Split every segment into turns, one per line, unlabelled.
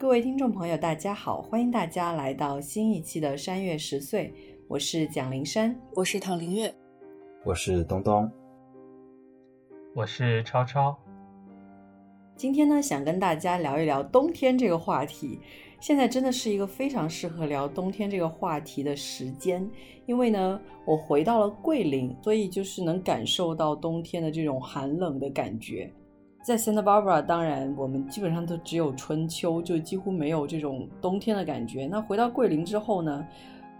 各位听众朋友，大家好，欢迎大家来到新一期的山月十岁，我是蒋灵山，
我是唐林月，
我是东东，
我是超超。
今天呢，想跟大家聊一聊冬天这个话题。现在真的是一个非常适合聊冬天这个话题的时间，因为呢，我回到了桂林，所以就是能感受到冬天的这种寒冷的感觉。在 Santa Barbara，当然我们基本上都只有春秋，就几乎没有这种冬天的感觉。那回到桂林之后呢，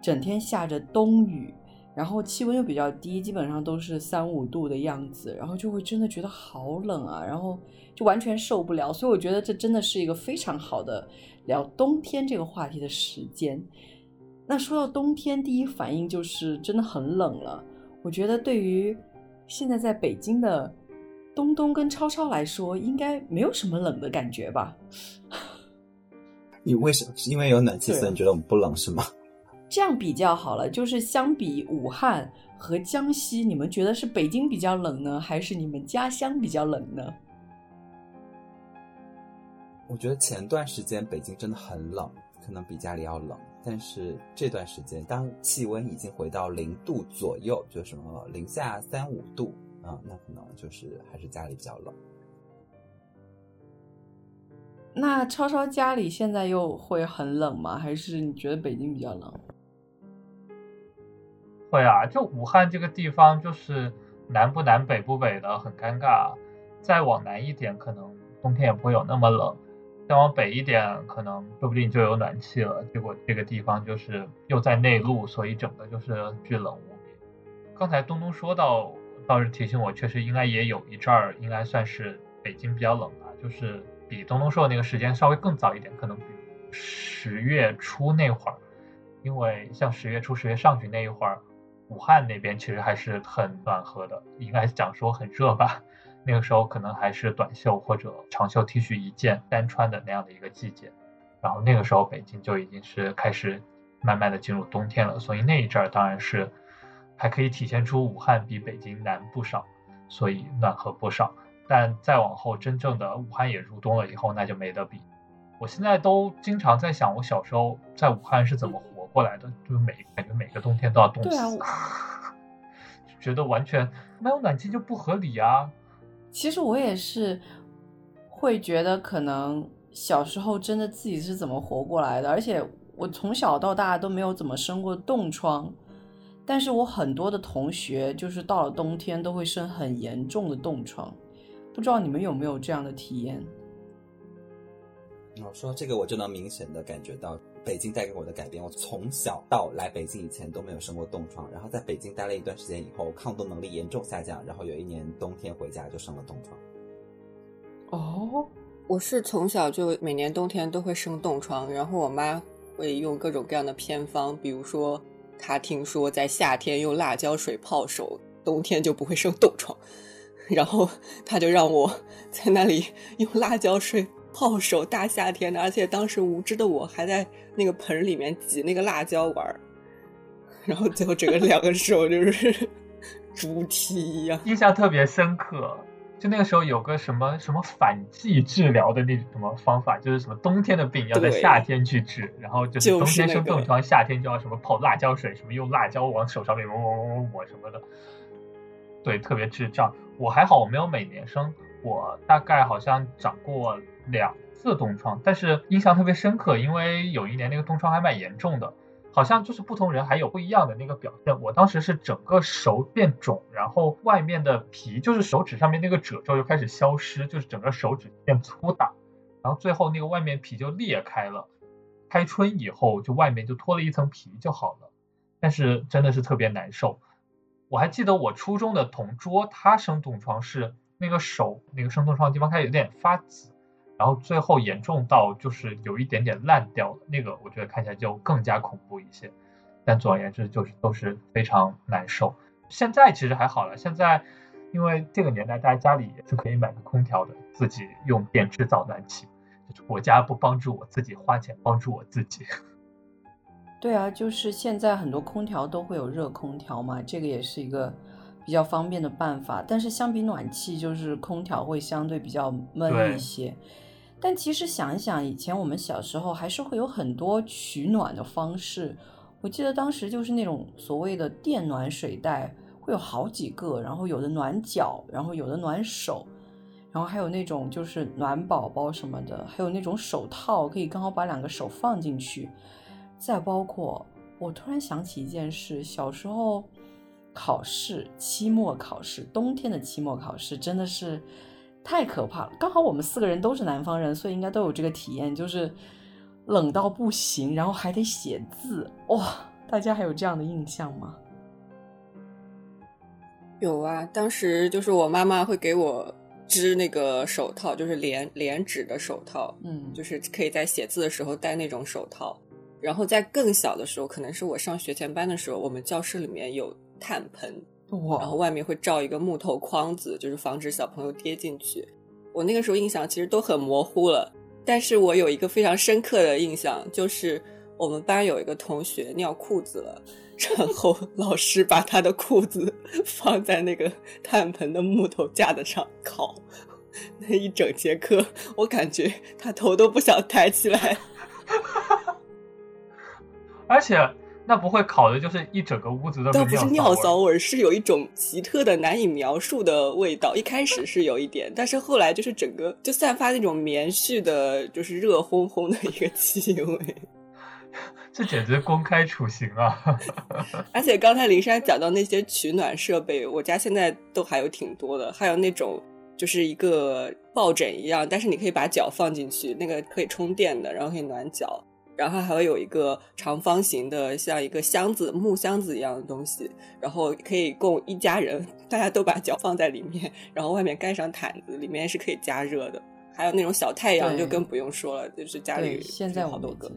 整天下着冬雨，然后气温又比较低，基本上都是三五度的样子，然后就会真的觉得好冷啊，然后就完全受不了。所以我觉得这真的是一个非常好的。聊冬天这个话题的时间，那说到冬天，第一反应就是真的很冷了。我觉得对于现在在北京的东东跟超超来说，应该没有什么冷的感觉吧？
你为什么？是因为有暖气，所以你觉得我们不冷是吗？
这样比较好了，就是相比武汉和江西，你们觉得是北京比较冷呢，还是你们家乡比较冷呢？
我觉得前段时间北京真的很冷，可能比家里要冷。但是这段时间，当气温已经回到零度左右，就什么零下三五度啊，那可能就是还是家里比较冷。
那超超家里现在又会很冷吗？还是你觉得北京比较冷？
会啊，就武汉这个地方，就是南不南北不北的，很尴尬。再往南一点，可能冬天也不会有那么冷。再往北一点，可能说不定就有暖气了。结果这个地方就是又在内陆，所以整个就是巨冷无比。刚才东东说到，倒是提醒我，确实应该也有一阵儿，应该算是北京比较冷吧，就是比东东说的那个时间稍微更早一点，可能比十月初那会儿，因为像十月初、十月上旬那一会儿，武汉那边其实还是很暖和的，应该讲说很热吧。那个时候可能还是短袖或者长袖 T 恤一件单穿的那样的一个季节，然后那个时候北京就已经是开始慢慢的进入冬天了，所以那一阵儿当然是还可以体现出武汉比北京南不少，所以暖和不少。但再往后真正的武汉也入冬了以后，那就没得比。我现在都经常在想，我小时候在武汉是怎么活过来的，就是每感觉每个冬天都要冻死，觉得完全没有暖气就不合理啊。
其实我也是会觉得，可能小时候真的自己是怎么活过来的，而且我从小到大都没有怎么生过冻疮，但是我很多的同学就是到了冬天都会生很严重的冻疮，不知道你们有没有这样的体验？
我说这个，我就能明显的感觉到。北京带给我的改变，我从小到来北京以前都没有生过冻疮，然后在北京待了一段时间以后，抗冻能力严重下降，然后有一年冬天回家就生了冻疮。
哦，
我是从小就每年冬天都会生冻疮，然后我妈会用各种各样的偏方，比如说他听说在夏天用辣椒水泡手，冬天就不会生冻疮，然后他就让我在那里用辣椒水。泡手，大夏天的，而且当时无知的我还在那个盆里面挤那个辣椒玩儿，然后最后整个两个手就是 猪蹄一样，
印象特别深刻。就那个时候有个什么什么反季治疗的那什么方法，就是什么冬天的病要在夏天去治，然后就是冬天生冻疮，夏天就要什么泡辣椒水，什么用辣椒往手上面抹抹抹抹抹什么的，对，特别智障。我还好，我没有每年生，我大概好像长过。两次冻疮，但是印象特别深刻，因为有一年那个冻疮还蛮严重的，好像就是不同人还有不一样的那个表现。我当时是整个手变肿，然后外面的皮就是手指上面那个褶皱就开始消失，就是整个手指变粗大，然后最后那个外面皮就裂开了。开春以后就外面就脱了一层皮就好了，但是真的是特别难受。我还记得我初中的同桌，他生冻疮是那个手那个生冻疮的地方开始有点发紫。然后最后严重到就是有一点点烂掉了，那个我觉得看起来就更加恐怖一些。但总而言之就是都是非常难受。现在其实还好了，现在因为这个年代大家家里也是可以买个空调的，自己用电制造暖气，就是国家不帮助我自己花钱帮助我自己。
对啊，就是现在很多空调都会有热空调嘛，这个也是一个。比较方便的办法，但是相比暖气，就是空调会相对比较闷一些。但其实想一想，以前我们小时候还是会有很多取暖的方式。我记得当时就是那种所谓的电暖水袋，会有好几个，然后有的暖脚，然后有的暖手，然后还有那种就是暖宝宝什么的，还有那种手套，可以刚好把两个手放进去。再包括，我突然想起一件事，小时候考试，期末考试，冬天的期末考试真的是太可怕了。刚好我们四个人都是南方人，所以应该都有这个体验，就是。冷到不行，然后还得写字，哇！大家还有这样的印象吗？
有啊，当时就是我妈妈会给我织那个手套，就是连连指的手套，
嗯，
就是可以在写字的时候戴那种手套。然后在更小的时候，可能是我上学前班的时候，我们教室里面有炭盆，
哇，
然后外面会罩一个木头框子，就是防止小朋友跌进去。我那个时候印象其实都很模糊了。但是我有一个非常深刻的印象，就是我们班有一个同学尿裤子了，然 后老师把他的裤子放在那个炭盆的木头架子上烤，那一整节课，我感觉他头都不想抬起来，
而且。那不会烤的，就是一整个屋子都
倒不是尿骚味，是有一种奇特的、难以描述的味道。一开始是有一点，但是后来就是整个就散发那种棉絮的，就是热烘烘的一个气味。
这简直公开处刑啊！
而且刚才林珊讲到那些取暖设备，我家现在都还有挺多的，还有那种就是一个抱枕一样，但是你可以把脚放进去，那个可以充电的，然后可以暖脚。然后还会有一个长方形的，像一个箱子、木箱子一样的东西，然后可以供一家人，大家都把脚放在里面，然后外面盖上毯子，里面是可以加热的。还有那种小太阳，就更不用说了，就是家里
现在
好多个。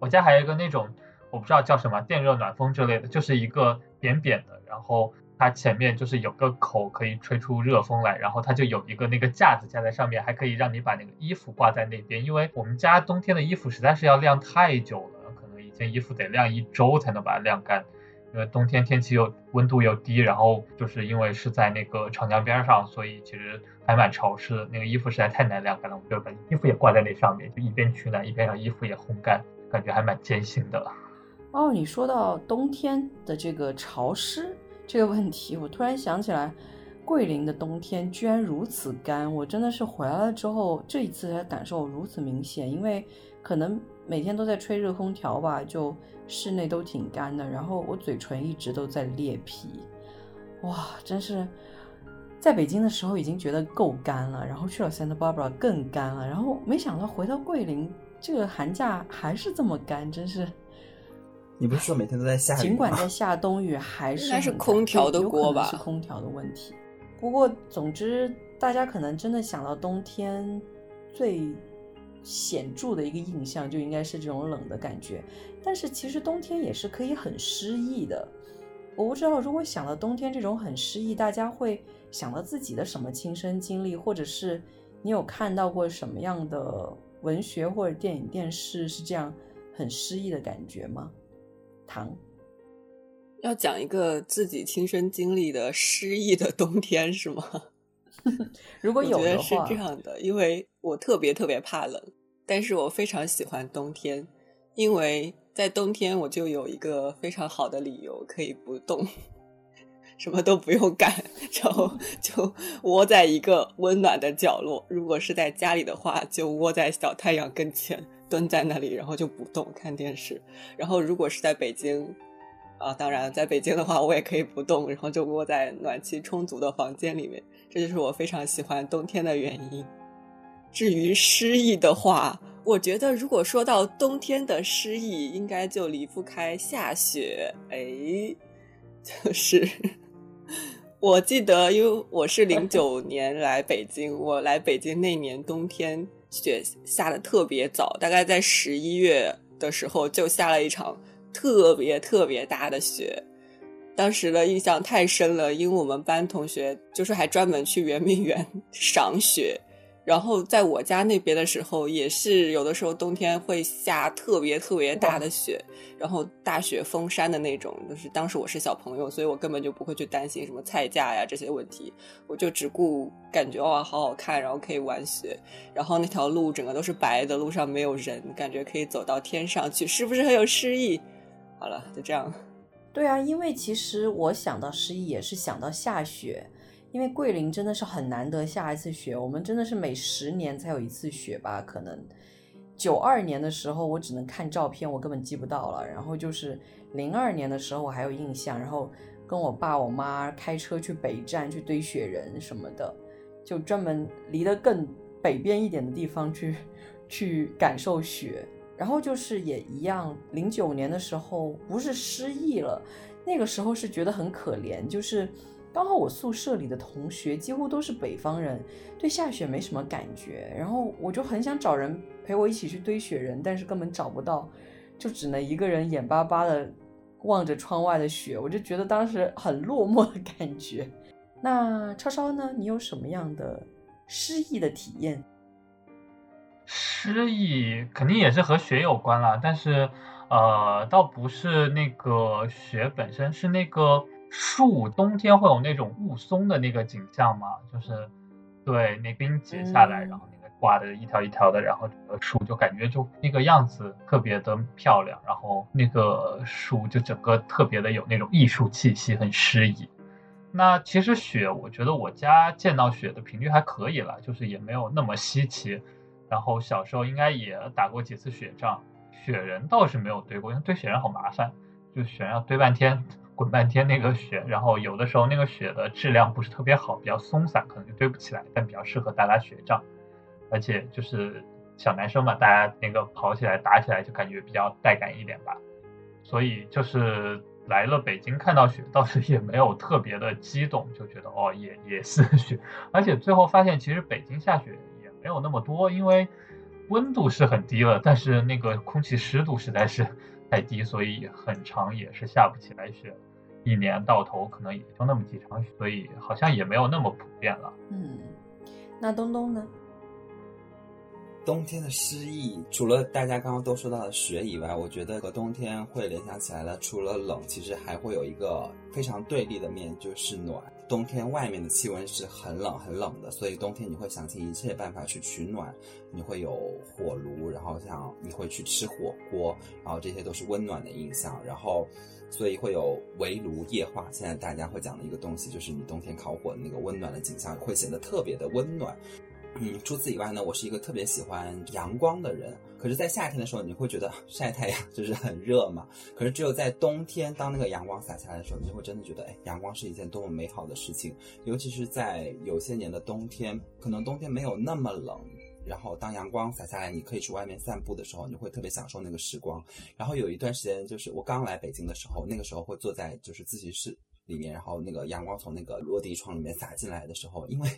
我家还有一个那种，我不知道叫什么电热暖风之类的，就是一个扁扁的，然后。它前面就是有个口可以吹出热风来，然后它就有一个那个架子架在上面，还可以让你把那个衣服挂在那边。因为我们家冬天的衣服实在是要晾太久了，可能一件衣服得晾一周才能把它晾干。因为冬天天气又温度又低，然后就是因为是在那个长江边上，所以其实还蛮潮湿的。那个衣服实在太难晾干了，我们就把衣服也挂在那上面，就一边取暖一边让衣服也烘干，感觉还蛮艰辛的。
哦，你说到冬天的这个潮湿。这个问题，我突然想起来，桂林的冬天居然如此干。我真的是回来了之后，这一次才感受如此明显。因为可能每天都在吹热空调吧，就室内都挺干的。然后我嘴唇一直都在裂皮，哇，真是在北京的时候已经觉得够干了，然后去了 Santa Barbara 更干了，然后没想到回到桂林这个寒假还是这么干，真是。
你不是说每天都在下雨吗？
尽管在下冬雨，还是
应该是空调的锅吧？
是空调的问题。不过，总之，大家可能真的想到冬天，最显著的一个印象就应该是这种冷的感觉。但是，其实冬天也是可以很诗意的。我不知道，如果想到冬天这种很诗意，大家会想到自己的什么亲身经历，或者是你有看到过什么样的文学或者电影、电视是这样很诗意的感觉吗？糖，
要讲一个自己亲身经历的失意的冬天是吗？
如果有
的话，是这样的，因为我特别特别怕冷，但是我非常喜欢冬天，因为在冬天我就有一个非常好的理由可以不动，什么都不用干，然后 就窝在一个温暖的角落。如果是在家里的话，就窝在小太阳跟前。蹲在那里，然后就不动看电视。然后如果是在北京，啊，当然在北京的话，我也可以不动，然后就窝在暖气充足的房间里面。这就是我非常喜欢冬天的原因。至于诗意的话，我觉得如果说到冬天的诗意，应该就离不开下雪。哎，就是我记得，因为我是零九年来北京，我来北京那年冬天。雪下的特别早，大概在十一月的时候就下了一场特别特别大的雪。当时的印象太深了，因为我们班同学就是还专门去圆明园赏雪，然后在我家那边的时候，也是有的时候冬天会下特别特别大的雪，然后大雪封山的那种。就是当时我是小朋友，所以我根本就不会去担心什么菜价呀这些问题，我就只顾感觉哇好好看，然后可以玩雪，然后那条路整个都是白的，路上没有人，感觉可以走到天上去，是不是很有诗意？好了，就这样。
对啊，因为其实我想到诗意也是想到下雪。因为桂林真的是很难得下一次雪，我们真的是每十年才有一次雪吧？可能九二年的时候我只能看照片，我根本记不到了。然后就是零二年的时候我还有印象，然后跟我爸我妈开车去北站去堆雪人什么的，就专门离得更北边一点的地方去去感受雪。然后就是也一样，零九年的时候不是失忆了，那个时候是觉得很可怜，就是。刚好我宿舍里的同学几乎都是北方人，对下雪没什么感觉，然后我就很想找人陪我一起去堆雪人，但是根本找不到，就只能一个人眼巴巴的望着窗外的雪，我就觉得当时很落寞的感觉。那超超呢？你有什么样的失意的体验？
失意肯定也是和雪有关了，但是呃，倒不是那个雪本身，是那个。树冬天会有那种雾凇的那个景象吗？就是对那冰结下来，然后那个挂的一条一条的，然后整个树就感觉就那个样子特别的漂亮，然后那个树就整个特别的有那种艺术气息，很诗意。那其实雪，我觉得我家见到雪的频率还可以了，就是也没有那么稀奇。然后小时候应该也打过几次雪仗，雪人倒是没有堆过，因为堆雪人好麻烦，就雪人要堆半天。滚半天那个雪，然后有的时候那个雪的质量不是特别好，比较松散，可能就堆不起来，但比较适合打打雪仗，而且就是小男生嘛，大家那个跑起来打起来就感觉比较带感一点吧。所以就是来了北京看到雪，倒是也没有特别的激动，就觉得哦也也是雪，而且最后发现其实北京下雪也没有那么多，因为温度是很低了，但是那个空气湿度实在是 太低，所以很长也是下不起来雪。一年到头可能也就那么几场雪，所以好像也没有那么普遍了。
嗯，那东东呢？
冬天的诗意，除了大家刚刚都说到的雪以外，我觉得和冬天会联想起来的，除了冷，其实还会有一个非常对立的面，就是暖。冬天外面的气温是很冷很冷的，所以冬天你会想尽一切办法去取暖。你会有火炉，然后像你会去吃火锅，然后这些都是温暖的印象。然后，所以会有围炉夜话。现在大家会讲的一个东西，就是你冬天烤火的那个温暖的景象，会显得特别的温暖。嗯，除此以外呢，我是一个特别喜欢阳光的人。可是，在夏天的时候，你会觉得晒太阳就是很热嘛。可是，只有在冬天，当那个阳光洒下来的时候，你就会真的觉得，哎，阳光是一件多么美好的事情。尤其是在有些年的冬天，可能冬天没有那么冷，然后当阳光洒下来，你可以去外面散步的时候，你会特别享受那个时光。然后有一段时间，就是我刚来北京的时候，那个时候会坐在就是自习室里面，然后那个阳光从那个落地窗里面洒进来的时候，因为。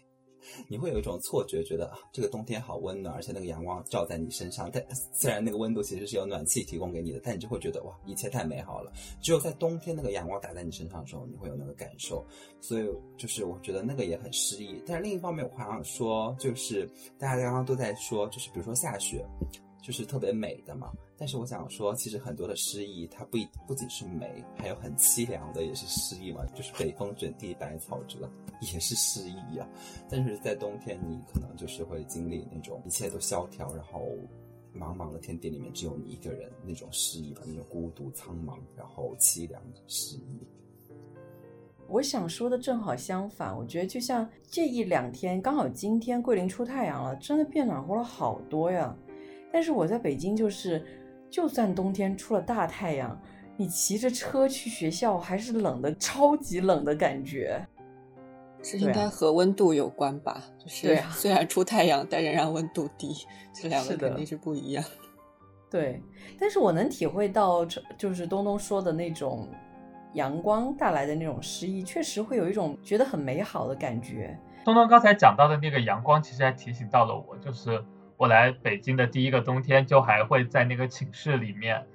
你会有一种错觉，觉得这个冬天好温暖，而且那个阳光照在你身上。但虽然那个温度其实是有暖气提供给你的，但你就会觉得哇，一切太美好了。只有在冬天那个阳光打在你身上的时候，你会有那个感受。所以就是我觉得那个也很诗意。但是另一方面，我还想说，就是大家刚刚都在说，就是比如说下雪。就是特别美的嘛，但是我想说，其实很多的诗意，它不不仅是美，还有很凄凉的，也是诗意嘛。就是北风卷地白草折，也是诗意啊。但是在冬天，你可能就是会经历那种一切都萧条，然后茫茫的天地里面只有你一个人那种诗意吧，那种孤独苍茫，然后凄凉的诗意。
我想说的正好相反，我觉得就像这一两天，刚好今天桂林出太阳了，真的变暖和了好多呀。但是我在北京，就是就算冬天出了大太阳，你骑着车去学校还是冷的，超级冷的感觉。
这应该和温度有关吧？就是虽然出太阳，但仍然温度低，这两个肯定是不一样。
对，但是我能体会到，就是东东说的那种阳光带来的那种诗意，确实会有一种觉得很美好的感觉。
东东刚才讲到的那个阳光，其实还提醒到了我，就是。我来北京的第一个冬天，就还会在那个寝室里面，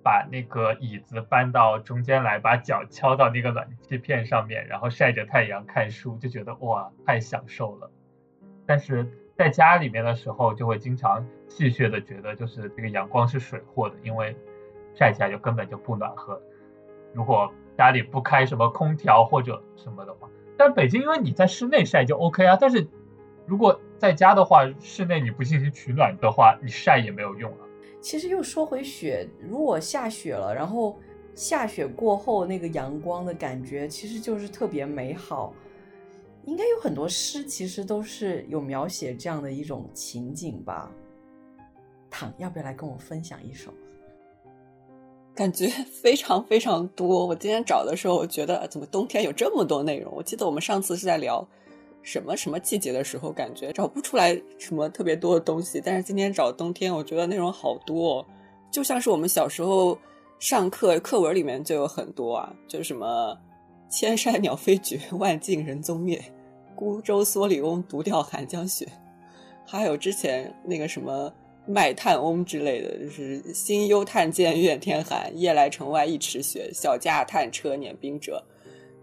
把那个椅子搬到中间来，把脚敲到那个暖气片上面，然后晒着太阳看书，就觉得哇，太享受了。但是在家里面的时候，就会经常戏谑的觉得，就是这个阳光是水货的，因为晒起来就根本就不暖和。如果家里不开什么空调或者什么的话，但北京因为你在室内晒就 OK 啊。但是如果在家的话，室内你不进行取暖的话，你晒也没有用啊。
其实又说回雪，如果下雪了，然后下雪过后那个阳光的感觉，其实就是特别美好。应该有很多诗，其实都是有描写这样的一种情景吧。躺，要不要来跟我分享一首？
感觉 非常非常多。我今天找的时候，我觉得怎么冬天有这么多内容？我记得我们上次是在聊什么什么季节的时候，感觉找不出来什么特别多的东西。但是今天找冬天，我觉得内容好多，就像是我们小时候上课课文里面就有很多啊，就是什么“千山鸟飞绝，万径人踪灭，孤舟蓑笠翁，独钓寒江雪”，还有之前那个什么。卖炭翁之类的，就是心忧炭贱怨天寒，夜来城外一尺雪，小驾炭车碾冰辙，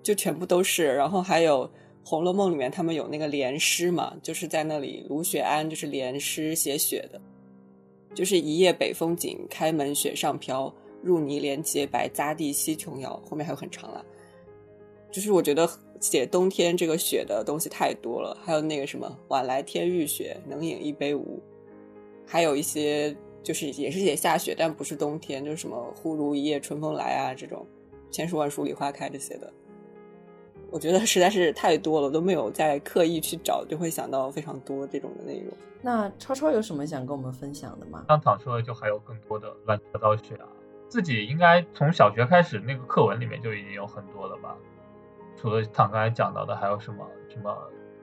就全部都是。然后还有《红楼梦》里面他们有那个联诗嘛，就是在那里卢雪庵就是联诗写雪的，就是一夜北风紧，开门雪上飘，入泥莲洁白，匝地西琼瑶。后面还有很长了，就是我觉得写冬天这个雪的东西太多了。还有那个什么晚来天欲雪，能饮一杯无。还有一些就是也是写下雪，但不是冬天，就是什么“忽如一夜春风来”啊这种，“千树万树梨花开”这些的，我觉得实在是太多了，都没有再刻意去找，就会想到非常多这种的内容。
那超超有什么想跟我们分享的吗？
刚躺说的就还有更多的乱七八糟雪啊，自己应该从小学开始那个课文里面就已经有很多了吧？除了躺刚才讲到的，还有什么什么？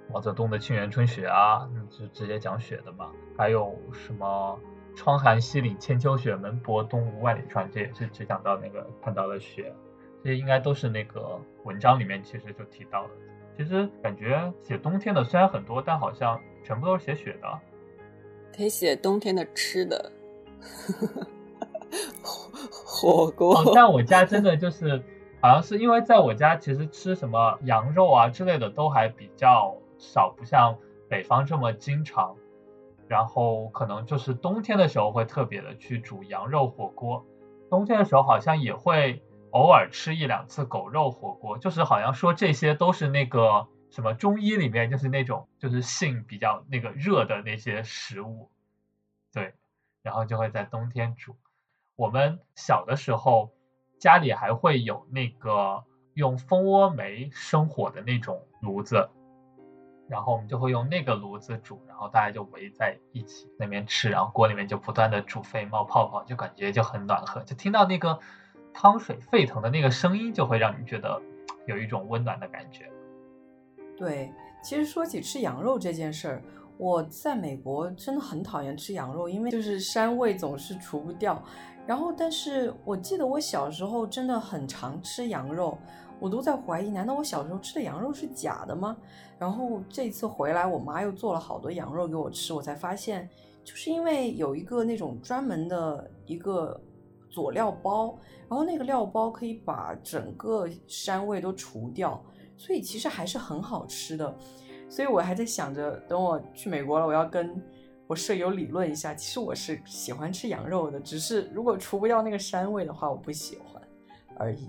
毛泽东的《沁园春雪》啊，就直接讲雪的嘛。还有什么“窗含西岭千秋雪，门泊东吴万里船”，这也是只讲到那个看到了雪。这些应该都是那个文章里面其实就提到了。其实感觉写冬天的虽然很多，但好像全部都是写雪的。
可以写冬天的吃的，火锅。
但我家真的就是，好像是因为在我家，其实吃什么羊肉啊之类的都还比较。少不像北方这么经常，然后可能就是冬天的时候会特别的去煮羊肉火锅，冬天的时候好像也会偶尔吃一两次狗肉火锅，就是好像说这些都是那个什么中医里面就是那种就是性比较那个热的那些食物，对，然后就会在冬天煮。我们小的时候家里还会有那个用蜂窝煤生火的那种炉子。然后我们就会用那个炉子煮，然后大家就围在一起那边吃，然后锅里面就不断的煮沸冒泡泡，就感觉就很暖和，就听到那个汤水沸腾的那个声音，就会让你觉得有一种温暖的感觉。
对，其实说起吃羊肉这件事儿，我在美国真的很讨厌吃羊肉，因为就是膻味总是除不掉。然后，但是我记得我小时候真的很常吃羊肉。我都在怀疑，难道我小时候吃的羊肉是假的吗？然后这次回来，我妈又做了好多羊肉给我吃，我才发现，就是因为有一个那种专门的一个佐料包，然后那个料包可以把整个膻味都除掉，所以其实还是很好吃的。所以我还在想着，等我去美国了，我要跟我舍友理论一下。其实我是喜欢吃羊肉的，只是如果除不掉那个膻味的话，我不喜欢而已。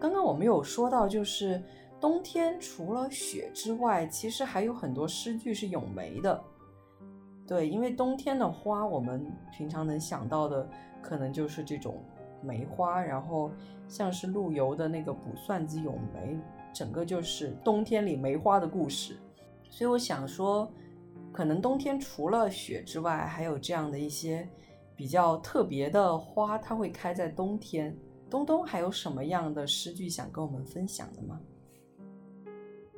刚刚我们有说到，就是冬天除了雪之外，其实还有很多诗句是咏梅的。对，因为冬天的花，我们平常能想到的可能就是这种梅花，然后像是陆游的那个《卜算子·咏梅》，整个就是冬天里梅花的故事。所以我想说，可能冬天除了雪之外，还有这样的一些比较特别的花，它会开在冬天。东东还有什么样的诗句想跟我们分享的吗？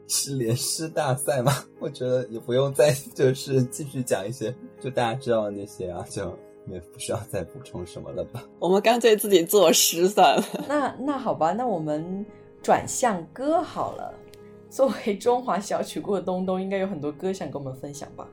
是联诗大赛吗？我觉得也不用再就是继续讲一些，就大家知道的那些啊，就也不需要再补充什么了吧。
我们干脆自己作诗算了。
那那好吧，那我们转向歌好了。作为中华小曲库的东东，应该有很多歌想跟我们分享吧？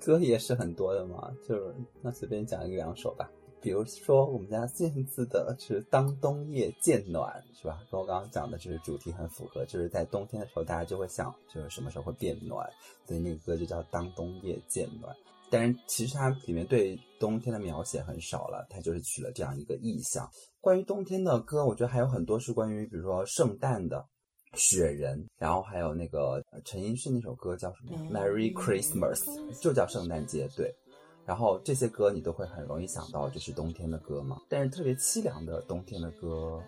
歌也是很多的嘛，就那随便讲一个两首吧。比如说我们家燕子的是“当冬夜渐暖”，是吧？跟我刚刚讲的就是主题很符合，就是在冬天的时候，大家就会想，就是什么时候会变暖，所以那个歌就叫“当冬夜渐暖”。但是其实它里面对冬天的描写很少了，它就是取了这样一个意象。关于冬天的歌，我觉得还有很多是关于，比如说圣诞的。雪人，然后还有那个陈奕迅那首歌叫什么？Merry Christmas，就叫圣诞节。对，然后这些歌你都会很容易想到就是冬天的歌嘛。但是特别凄凉的冬天的歌，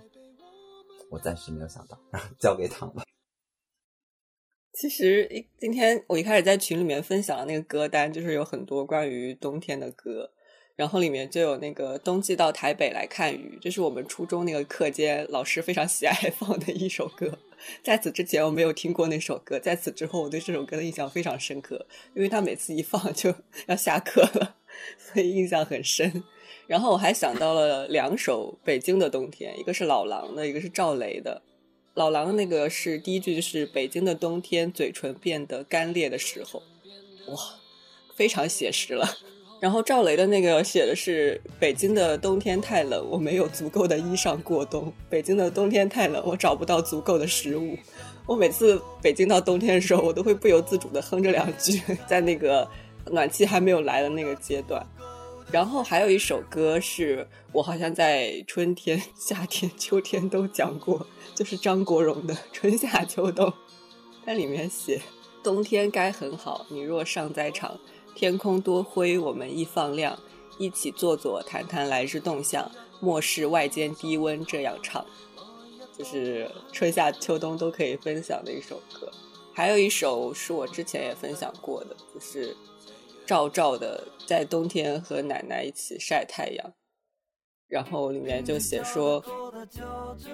我暂时没有想到，然 后交给他吧。
其实一今天我一开始在群里面分享的那个歌单，就是有很多关于冬天的歌。然后里面就有那个冬季到台北来看雨，这是我们初中那个课间老师非常喜爱放的一首歌。在此之前我没有听过那首歌，在此之后我对这首歌的印象非常深刻，因为他每次一放就 要下课了，所以印象很深。然后我还想到了两首北京的冬天，一个是老狼的，一个是赵雷的。老狼那个是第一句就是北京的冬天，嘴唇变得干裂的时候，哇，非常写实了。然后赵雷的那个写的是北京的冬天太冷，我没有足够的衣裳过冬。北京的冬天太冷，我找不到足够的食物。我每次北京到冬天的时候，我都会不由自主的哼着两句，在那个暖气还没有来的那个阶段。然后还有一首歌是我好像在春天、夏天、秋天都讲过，就是张国荣的《春夏秋冬》，它里面写冬天该很好，你若尚在场。天空多灰，我们一放亮，一起坐坐，谈谈来日动向。莫视外间低温，这样唱，就是春夏秋冬都可以分享的一首歌。还有一首是我之前也分享过的，就是赵照的《在冬天和奶奶一起晒太阳》。然后里面就写说，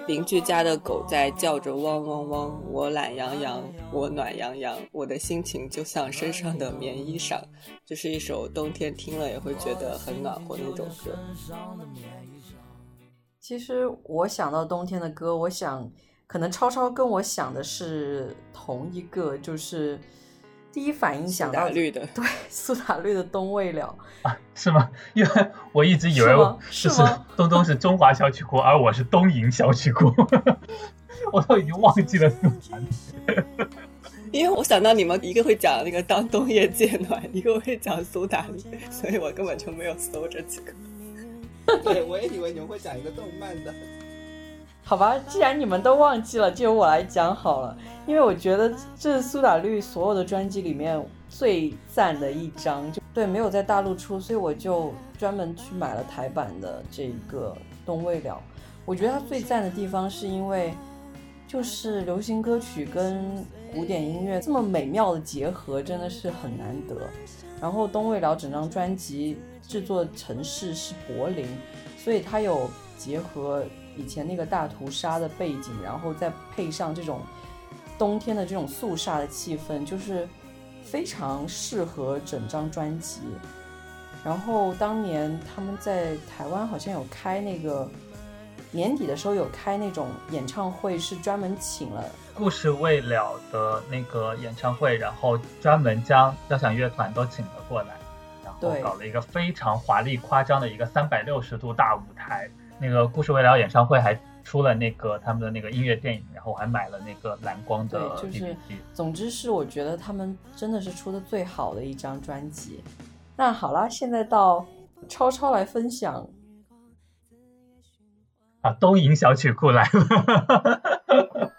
邻居家的狗在叫着汪汪汪，我懒洋洋，我暖洋洋，我的心情就像身上的棉衣裳。这是一首冬天听了也会觉得很暖和那种歌。
其实我想到冬天的歌，我想可能超超跟我想的是同一个，就是。第一反应想到
绿的，
对，苏打绿的《冬未了》
啊，是吗？因为我一直以为就
是
东东是中华小曲库，而我是东瀛小曲库，我都已经忘记了苏打绿。
因为我想到你们一个会讲那个当冬夜渐暖，一个会讲苏打绿，所以我根本就没有搜这几个。
对，我也以为你们会讲一个动漫的。
好吧，既然你们都忘记了，就由我来讲好了。因为我觉得这是苏打绿所有的专辑里面最赞的一张，就对，没有在大陆出，所以我就专门去买了台版的这个《冬未了》。我觉得它最赞的地方是因为，就是流行歌曲跟古典音乐这么美妙的结合，真的是很难得。然后《冬未了》整张专辑制作城市是柏林，所以它有结合。以前那个大屠杀的背景，然后再配上这种冬天的这种肃杀的气氛，就是非常适合整张专辑。然后当年他们在台湾好像有开那个年底的时候有开那种演唱会，是专门请了《
故事未了》的那个演唱会，然后专门将交响乐团都请了过来，然后搞了一个非常华丽夸张的一个三百六十度大舞台。那个故事未了演唱会还出了那个他们的那个音乐电影，然后我还买了那个蓝光的
DVD。总之是我觉得他们真的是出的最好的一张专辑。那好啦，现在到超超来分享。
啊，东瀛小曲库来了。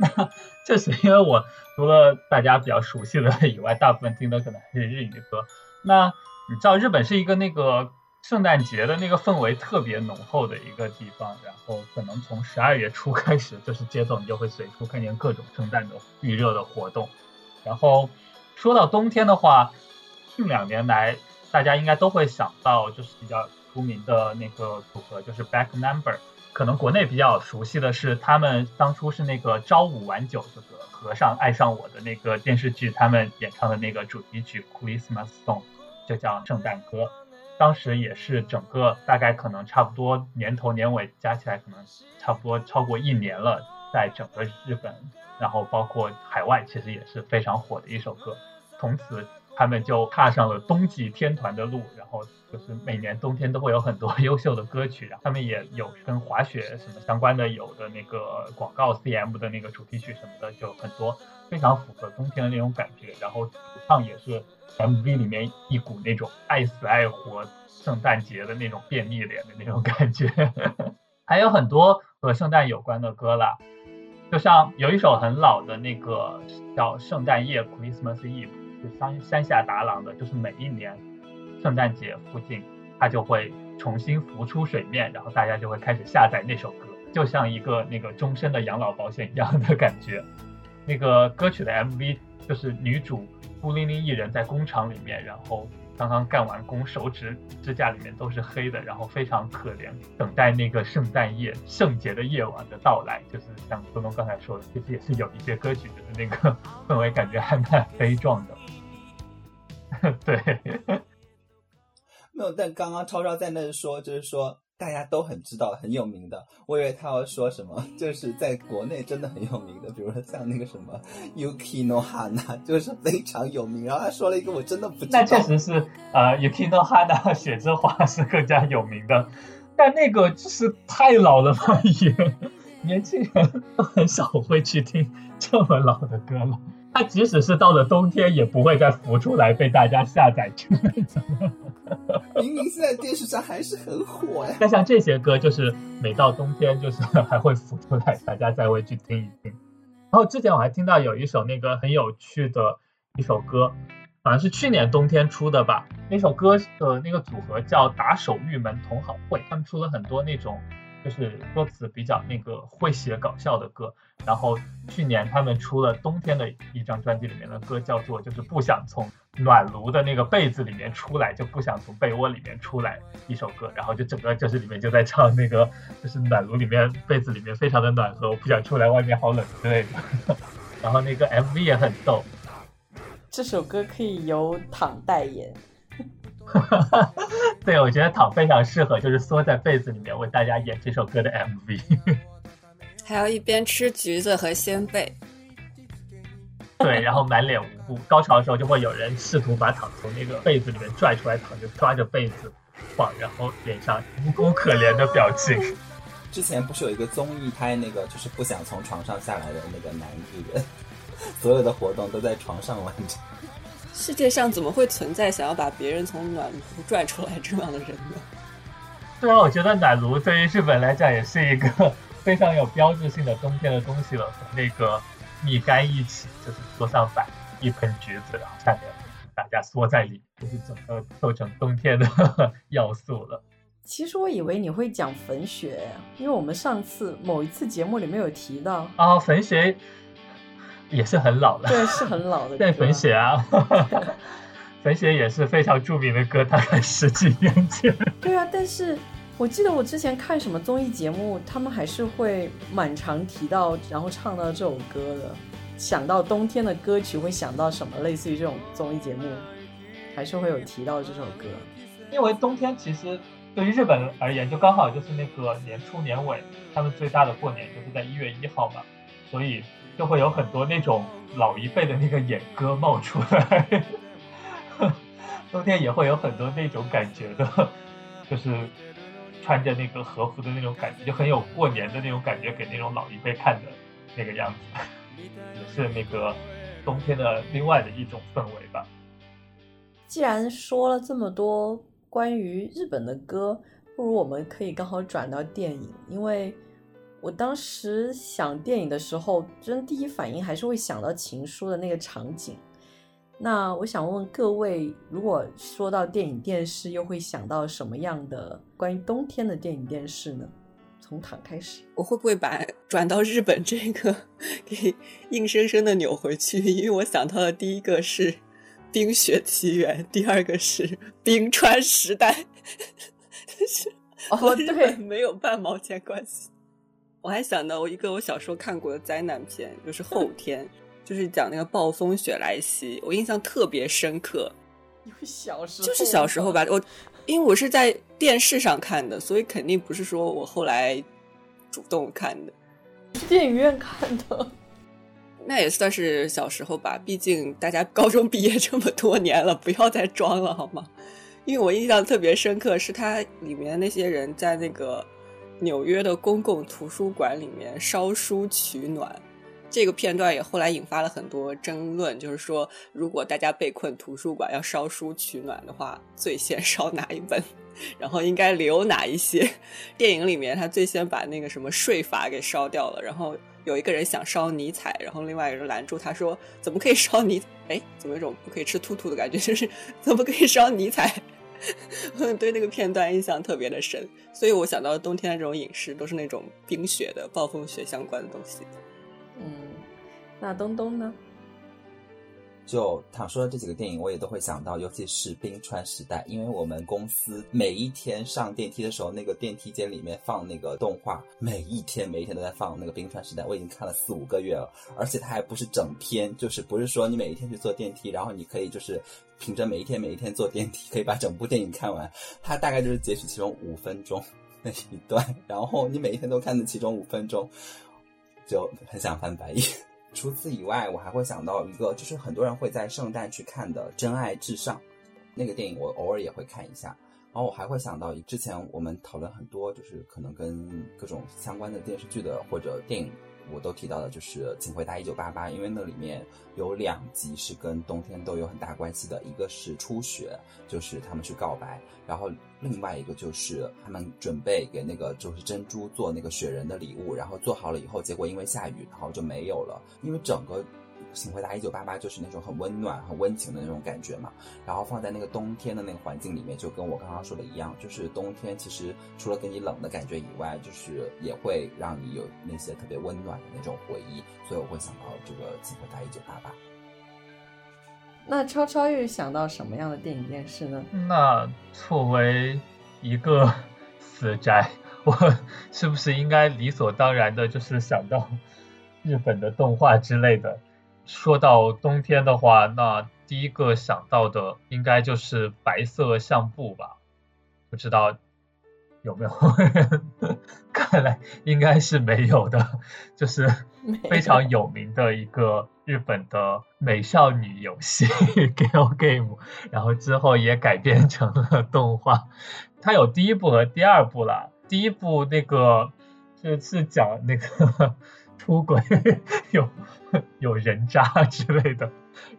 那这是因为我除了大家比较熟悉的以外，大部分听的可能还是日语歌。那你知道日本是一个那个。圣诞节的那个氛围特别浓厚的一个地方，然后可能从十二月初开始，就是街头你就会随处看见各种圣诞的预热的活动。然后说到冬天的话，近两年来大家应该都会想到，就是比较出名的那个组合，就是 Back Number。可能国内比较熟悉的是，他们当初是那个朝五晚九这个和尚爱上我的那个电视剧，他们演唱的那个主题曲 Christmas Song 就叫圣诞歌。当时也是整个大概可能差不多年头年尾加起来可能差不多超过一年了，在整个日本，然后包括海外，其实也是非常火的一首歌。从此他们就踏上了冬季天团的路，然后就是每年冬天都会有很多优秀的歌曲，然后他们也有跟滑雪什么相关的，有的那个广告 CM 的那个主题曲什么的，就很多非常符合冬天的那种感觉。然后主唱也是 MV 里面一股那种爱死爱活圣诞节的那种便秘脸的那种感觉，还有很多和圣诞有关的歌啦。就像有一首很老的那个叫《圣诞夜》（Christmas Eve），是山山下达郎的，就是每一年圣诞节附近，它就会重新浮出水面，然后大家就会开始下载那首歌，就像一个那个终身的养老保险一样的感觉。那个歌曲的 MV 就是女主孤零零一人在工厂里面，然后。刚刚干完工，手指指甲里面都是黑的，然后非常可怜，等待那个圣诞夜、圣洁的夜晚的到来。就是像东东刚才说的，其实也是有一些歌曲，就是那个 氛围感觉还蛮悲壮的。对，
没有。但刚刚超超在那说，就是说。大家都很知道很有名的，我以为他要说什么，就是在国内真的很有名的，比如说像那个什么 Yuki no Hana，就是非常有名。然后他说了一个我真的不知道，
那确实是呃 Yuki no Hana 雪之花是更加有名的，但那个就是太老了嘛，也年轻人都很少会去听这么老的歌了。它即使是到了冬天，也不会再浮出来被大家下载出来。
明明现在电视上还是很火呀。
那像这些歌，就是每到冬天，就是 还会浮出来，大家再会去听一听。然后之前我还听到有一首那个很有趣的一首歌，好像是去年冬天出的吧。那首歌的那个组合叫打手玉门同好会，他们出了很多那种。就是歌词比较那个会写搞笑的歌，然后去年他们出了冬天的一张专辑里面的歌，叫做就是不想从暖炉的那个被子里面出来，就不想从被窝里面出来一首歌，然后就整个就是里面就在唱那个就是暖炉里面被子里面非常的暖和，我不想出来，外面好冷之类的，然后那个 MV 也很逗，
这首歌可以由躺代言。
对，我觉得躺非常适合，就是缩在被子里面为大家演这首歌的 MV，
还要一边吃橘子和鲜贝。
对，然后满脸无辜，高潮的时候就会有人试图把躺从那个被子里面拽出来，躺就抓着被子晃，然后脸上无辜可怜的表情。
之前不是有一个综艺拍那个就是不想从床上下来的那个男艺人，所有的活动都在床上完成。
世界上怎么会存在想要把别人从暖炉拽出来这样的人呢？
对啊，我觉得暖炉对于日本来讲也是一个非常有标志性的冬天的东西了。和那个蜜柑一起，就是桌上摆一盆橘子，然后下面大家缩在里，就是整个构成冬天的要素了。
其实我以为你会讲粉雪，因为我们上次某一次节目里面有提到
啊，粉雪。也是很老的，
对，是很老的。
对，粉雪啊，粉雪也是非常著名的歌，大概十几年前。
对啊，但是我记得我之前看什么综艺节目，他们还是会蛮常提到，然后唱到这首歌的。想到冬天的歌曲，会想到什么？类似于这种综艺节目，还是会有提到这首歌。
因为冬天其实对于日本而言，就刚好就是那个年初年尾，他们最大的过年就是在一月一号嘛，所以。就会有很多那种老一辈的那个演歌冒出来，冬天也会有很多那种感觉的，就是穿着那个和服的那种感觉，就很有过年的那种感觉，给那种老一辈看的那个样子，也是那个冬天的另外的一种氛围吧。
既然说了这么多关于日本的歌，不如我们可以刚好转到电影，因为。我当时想电影的时候，真第一反应还是会想到《情书》的那个场景。那我想问问各位，如果说到电影电视，又会想到什么样的关于冬天的电影电视呢？从躺开始，
我会不会把 转到日本这个给硬生生的扭回去？因为我想到的第一个是《冰雪奇缘》，第二个是《冰川时代》，但 是
和日本
没有半毛钱关系。我还想到我一个我小时候看过的灾难片，就是《后天》，就是讲那个暴风雪来袭，我印象特别深刻。
小时候
就是小时候吧，我因为我是在电视上看的，所以肯定不是说我后来主动看的。
电影院看的。
那也算是小时候吧，毕竟大家高中毕业这么多年了，不要再装了好吗？因为我印象特别深刻，是它里面那些人在那个纽约的公共图书馆里面烧书取暖。这个片段也后来引发了很多争论，就是说，如果大家被困图书馆要烧书取暖的话，最先烧哪一本？然后应该留哪一些？电影里面他最先把那个什么税法给烧掉了，然后有一个人想烧尼采，然后另外一个人拦住他说：“怎么可以烧尼？哎，怎么有种不可以吃兔兔的感觉？就是怎么可以烧尼采？” 对那个片段印象特别的深，所以我想到冬天的这种饮食都是那种冰雪的、暴风雪相关的东西。
嗯，那东东呢？
就他说的这几个电影，我也都会想到，尤其是冰川时代，因为我们公司每一天上电梯的时候，那个电梯间里面放那个动画，每一天每一天都在放那个冰川时代，我已经看了四五个月了，而且它还不是整篇，就是不是说你每一天去坐电梯，然后你可以就是凭着每一天每一天坐电梯可以把整部电影看完，它大概就是截取其中五分钟那一段，然后你每一天都看的其中五分钟。就很想翻白眼。除此以外，我还会想到一个，就是很多人会在圣诞去看的《真爱至上》那个电影，我偶尔也会看一下。然后我还会想到之前我们讨论很多，就是可能跟各种相关的电视剧的或者电影。我都提到的就是《请回答一九八八》，因为那里面有两集是跟冬天都有很大关系的，一个是初雪，就是他们去告白，然后另外一个就是他们准备给那个就是珍珠做那个雪人的礼物，然后做好了以后，结果因为下雨，然后就没有了，因为整个。请回答一九八八就是那种很温暖、很温情的那种感觉嘛。然后放在那个冬天的那个环境里面，就跟我刚刚说的一样，就是冬天其实除了给你冷的感觉以外，就是也会让你有那些特别温暖的那种回忆。所以我会想到这个请回答一九八八。
那超超又想到什么样的电影电视呢？
那作为一个死宅，我是不是应该理所当然的就是想到日本的动画之类的？说到冬天的话，那第一个想到的应该就是白色相簿吧？不知道有没有？看来应该是没有的。就是非常有名的一个日本的美少女游戏 Gal Game，然后之后也改编成了动画。它有第一部和第二部啦。第一部那个是是讲那个。出轨 有 有人渣 之类的，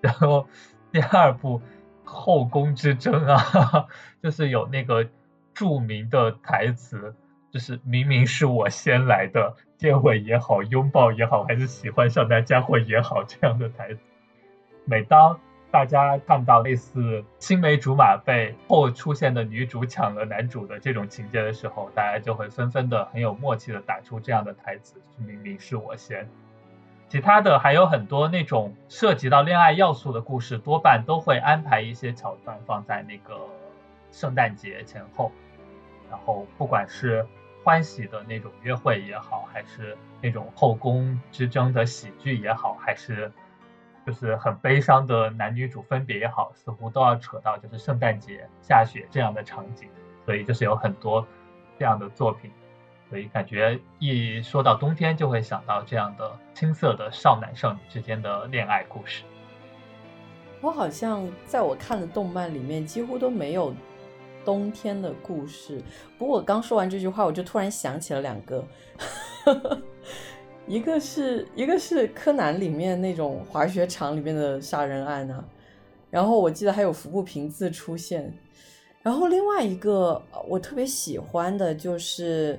然后第二部后宫之争啊，就是有那个著名的台词，就是明明是我先来的，接吻也好，拥抱也好，还是喜欢上那家伙也好，这样的台词，每当。大家看到类似青梅竹马被后出现的女主抢了男主的这种情节的时候，大家就会纷纷的很有默契的打出这样的台词，明明是我先。其他的还有很多那种涉及到恋爱要素的故事，多半都会安排一些桥段放在那个圣诞节前后，然后不管是欢喜的那种约会也好，还是那种后宫之争的喜剧也好，还是。就是很悲伤的男女主分别也好，似乎都要扯到就是圣诞节下雪这样的场景，所以就是有很多这样的作品，所以感觉一说到冬天就会想到这样的青涩的少男少女之间的恋爱故事。
我好像在我看的动漫里面几乎都没有冬天的故事，不过我刚说完这句话，我就突然想起了两个。一个是一个是柯南里面那种滑雪场里面的杀人案啊，然后我记得还有服部平次出现，然后另外一个我特别喜欢的就是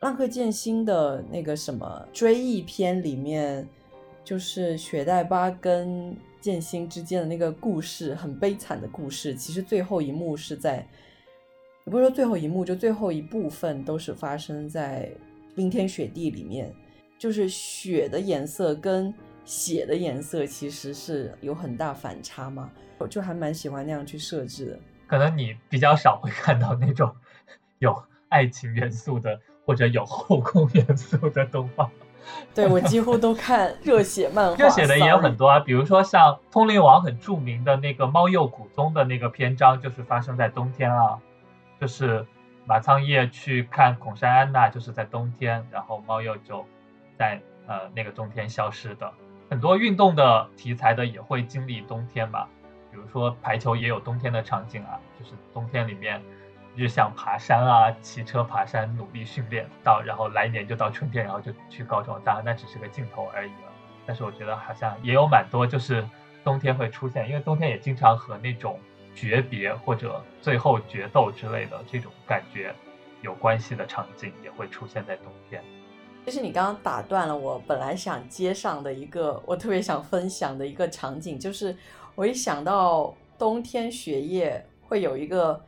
浪客剑心的那个什么追忆篇里面，就是雪代巴跟剑心之间的那个故事，很悲惨的故事。其实最后一幕是在，也不是说最后一幕，就最后一部分都是发生在冰天雪地里面。就是雪的颜色跟血的颜色其实是有很大反差嘛，我就还蛮喜欢那样去设置的。
可能你比较少会看到那种 有爱情元素的或者有后宫元素的动画。
对我几乎都看热血漫画，
热血的也有很多啊，比如说像《通灵王》很著名的那个猫鼬古宗的那个篇章，就是发生在冬天啊，就是马仓叶去看孔山安娜，就是在冬天，然后猫鼬就。在呃那个冬天消失的，很多运动的题材的也会经历冬天吧，比如说排球也有冬天的场景啊，就是冬天里面日向爬山啊，骑车爬山，努力训练到，然后来年就到春天，然后就去高中，当然那只是个镜头而已了。但是我觉得好像也有蛮多就是冬天会出现，因为冬天也经常和那种诀别或者最后决斗之类的这种感觉有关系的场景也会出现在冬天。
其实你刚刚打断了我本来想接上的一个我特别想分享的一个场景，就是我一想到冬天雪夜会有一个，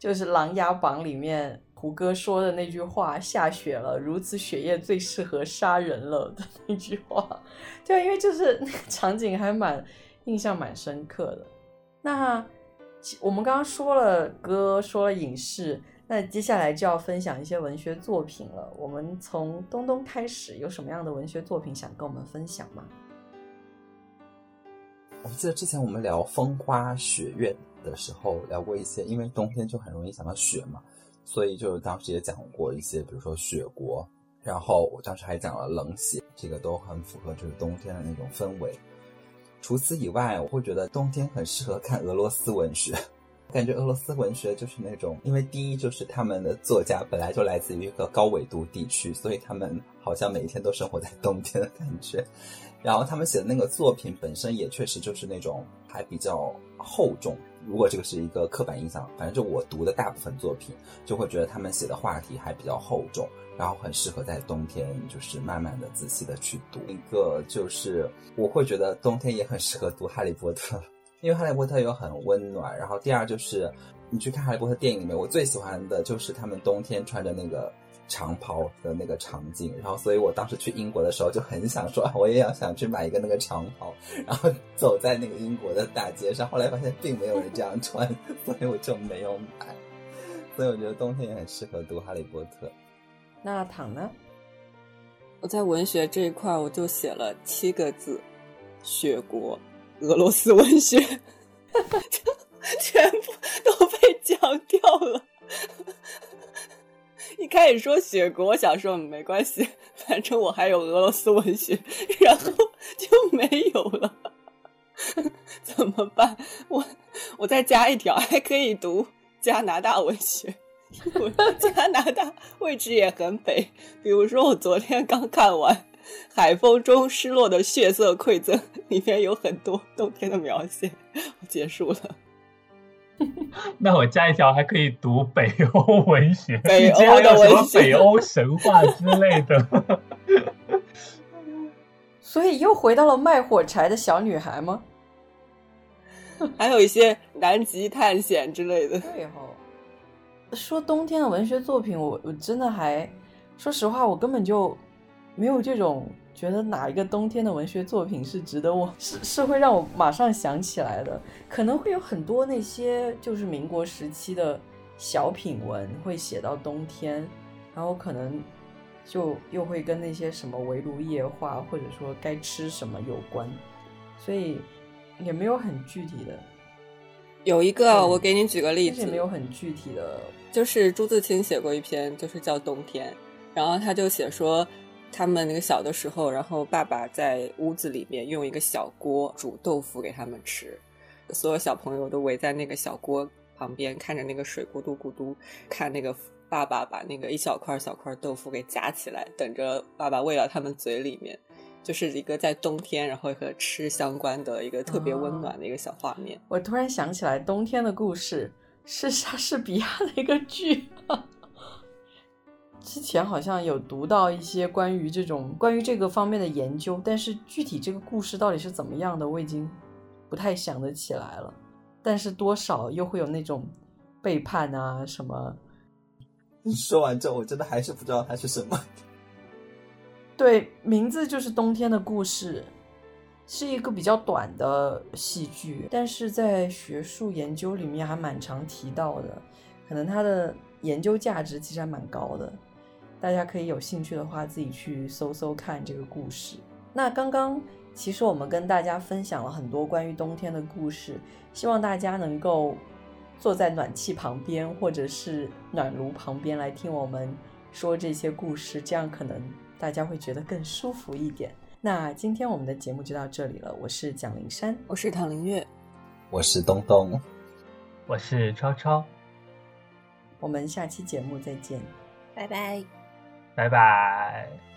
就是《琅琊榜》里面胡歌说的那句话：“下雪了，如此雪夜最适合杀人了”的那句话。对，因为就是那个场景还蛮印象蛮深刻的。那我们刚刚说了歌，说了影视。那接下来就要分享一些文学作品了。我们从东东开始，有什么样的文学作品想跟我们分享吗？
我记得之前我们聊风花雪月的时候聊过一些，因为冬天就很容易想到雪嘛，所以就当时也讲过一些，比如说雪国，然后我当时还讲了冷血，这个都很符合就是冬天的那种氛围。除此以外，我会觉得冬天很适合看俄罗斯文学。感觉俄罗斯文学就是那种，因为第一就是他们的作家本来就来自于一个高纬度地区，所以他们好像每一天都生活在冬天的感觉。然后他们写的那个作品本身也确实就是那种还比较厚重。如果这个是一个刻板印象，反正就我读的大部分作品，就会觉得他们写的话题还比较厚重，然后很适合在冬天就是慢慢的、仔细的去读。一个就是我会觉得冬天也很适合读《哈利波特》。因为《哈利波特》有很温暖，然后第二就是你去看《哈利波特》电影里面，我最喜欢的就是他们冬天穿着那个长袍的那个场景，然后所以我当时去英国的时候就很想说，我也要想去买一个那个长袍，然后走在那个英国的大街上。后来发现并没有人这样穿，所以我就没有买。所以我觉得冬天也很适合读《哈利波特》。
那躺呢？
我在文学这一块我就写了七个字：雪国。俄罗斯文学，就 全部都被讲掉了。一开始说雪国，我想说没关系，反正我还有俄罗斯文学，然后就没有了。怎么办？我我再加一条，还可以读加拿大文学。加拿大位置也很北，比如说我昨天刚看完。海风中失落的血色馈赠，里面有很多冬天的描写。我结束了。
那我加一条，还可以读北欧文学，
北欧的文
学，北欧神话之类的。
所以又回到了卖火柴的小女孩吗？
还有一些南极探险之类的。
对哦。说冬天的文学作品，我我真的还说实话，我根本就。没有这种觉得哪一个冬天的文学作品是值得我是是会让我马上想起来的，可能会有很多那些就是民国时期的小品文会写到冬天，然后可能就又会跟那些什么围炉夜话或者说该吃什么有关，所以也没有很具体的。
有一个我给你举个例子，
没有很具体的，
就是朱自清写过一篇，就是叫《冬天》，然后他就写说。他们那个小的时候，然后爸爸在屋子里面用一个小锅煮豆腐给他们吃，所有小朋友都围在那个小锅旁边，看着那个水咕嘟咕嘟，看那个爸爸把那个一小块小块豆腐给夹起来，等着爸爸喂到他们嘴里面，就是一个在冬天，然后和吃相关的一个特别温暖的一个小画面。
我突然想起来，冬天的故事是莎士比亚的一个剧。之前好像有读到一些关于这种关于这个方面的研究，但是具体这个故事到底是怎么样的，我已经不太想得起来了。但是多少又会有那种背叛啊什么。
说完之后，我真的还是不知道它是什么。
对，名字就是《冬天的故事》，是一个比较短的戏剧，但是在学术研究里面还蛮常提到的，可能它的研究价值其实还蛮高的。大家可以有兴趣的话，自己去搜搜看这个故事。那刚刚其实我们跟大家分享了很多关于冬天的故事，希望大家能够坐在暖气旁边或者是暖炉旁边来听我们说这些故事，这样可能大家会觉得更舒服一点。那今天我们的节目就到这里了，我是蒋灵山，
我是唐林月，
我是东东，
我是超超，
我们下期节目再见，
拜拜，
拜拜。